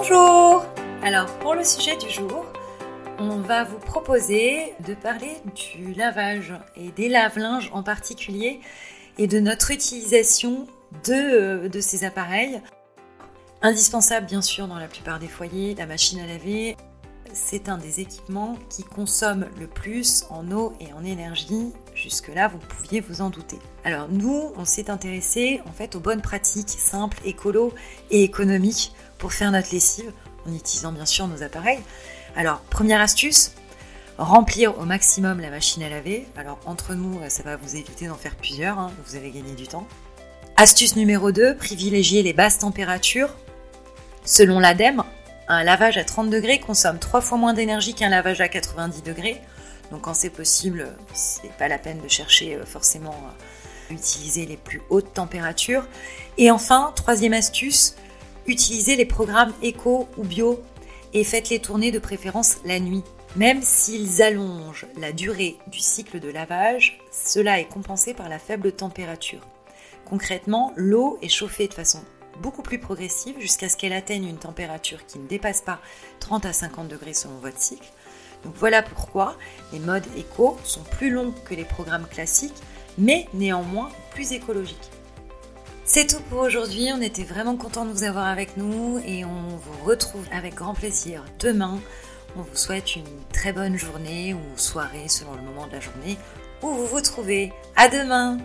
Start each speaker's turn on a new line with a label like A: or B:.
A: Bonjour Alors pour le sujet du jour, on va vous proposer de parler du lavage et des lave-linges en particulier et de notre utilisation de, euh, ces appareils. Indispensable bien sûr dans la plupart des foyers, la machine à laver, c'est un des équipements qui consomme le plus en eau et en énergie. Jusque-là, vous pouviez vous en douter. Alors nous, on s'est intéressé en fait aux bonnes pratiques simples, écolo et économiques pour faire notre lessive en utilisant bien sûr nos appareils. Alors, première astuce, remplir au maximum la machine à laver. Alors entre nous, ça va vous éviter d'en faire plusieurs, hein. vous allez gagner du temps. Astuce numéro 2, privilégier les basses températures. Selon l'ADEME, un lavage à 30 degrés consomme 3 fois moins d'énergie qu'un lavage à 90 degrés. Donc quand c'est possible, c'est pas la peine de chercher euh, forcément à utiliser les plus hautes températures. Et enfin, troisième astuce, utilisez les programmes éco ou bio et faites-les tourner de préférence la nuit. Même s'ils allongent la durée du cycle de lavage, cela est compensé par la faible température. Concrètement, l'eau est chauffée de façon beaucoup plus progressive jusqu'à ce qu'elle atteigne une température qui ne dépasse pas 30 à 50 degrés selon votre cycle. Donc voilà pourquoi les modes éco sont plus longs que les programmes classiques, mais néanmoins plus écologiques. C'est tout pour aujourd'hui, on était vraiment content de vous avoir avec nous et on vous retrouve avec grand plaisir demain. On vous souhaite une très bonne journée ou soirée selon le moment de la journée où vous vous trouvez. À demain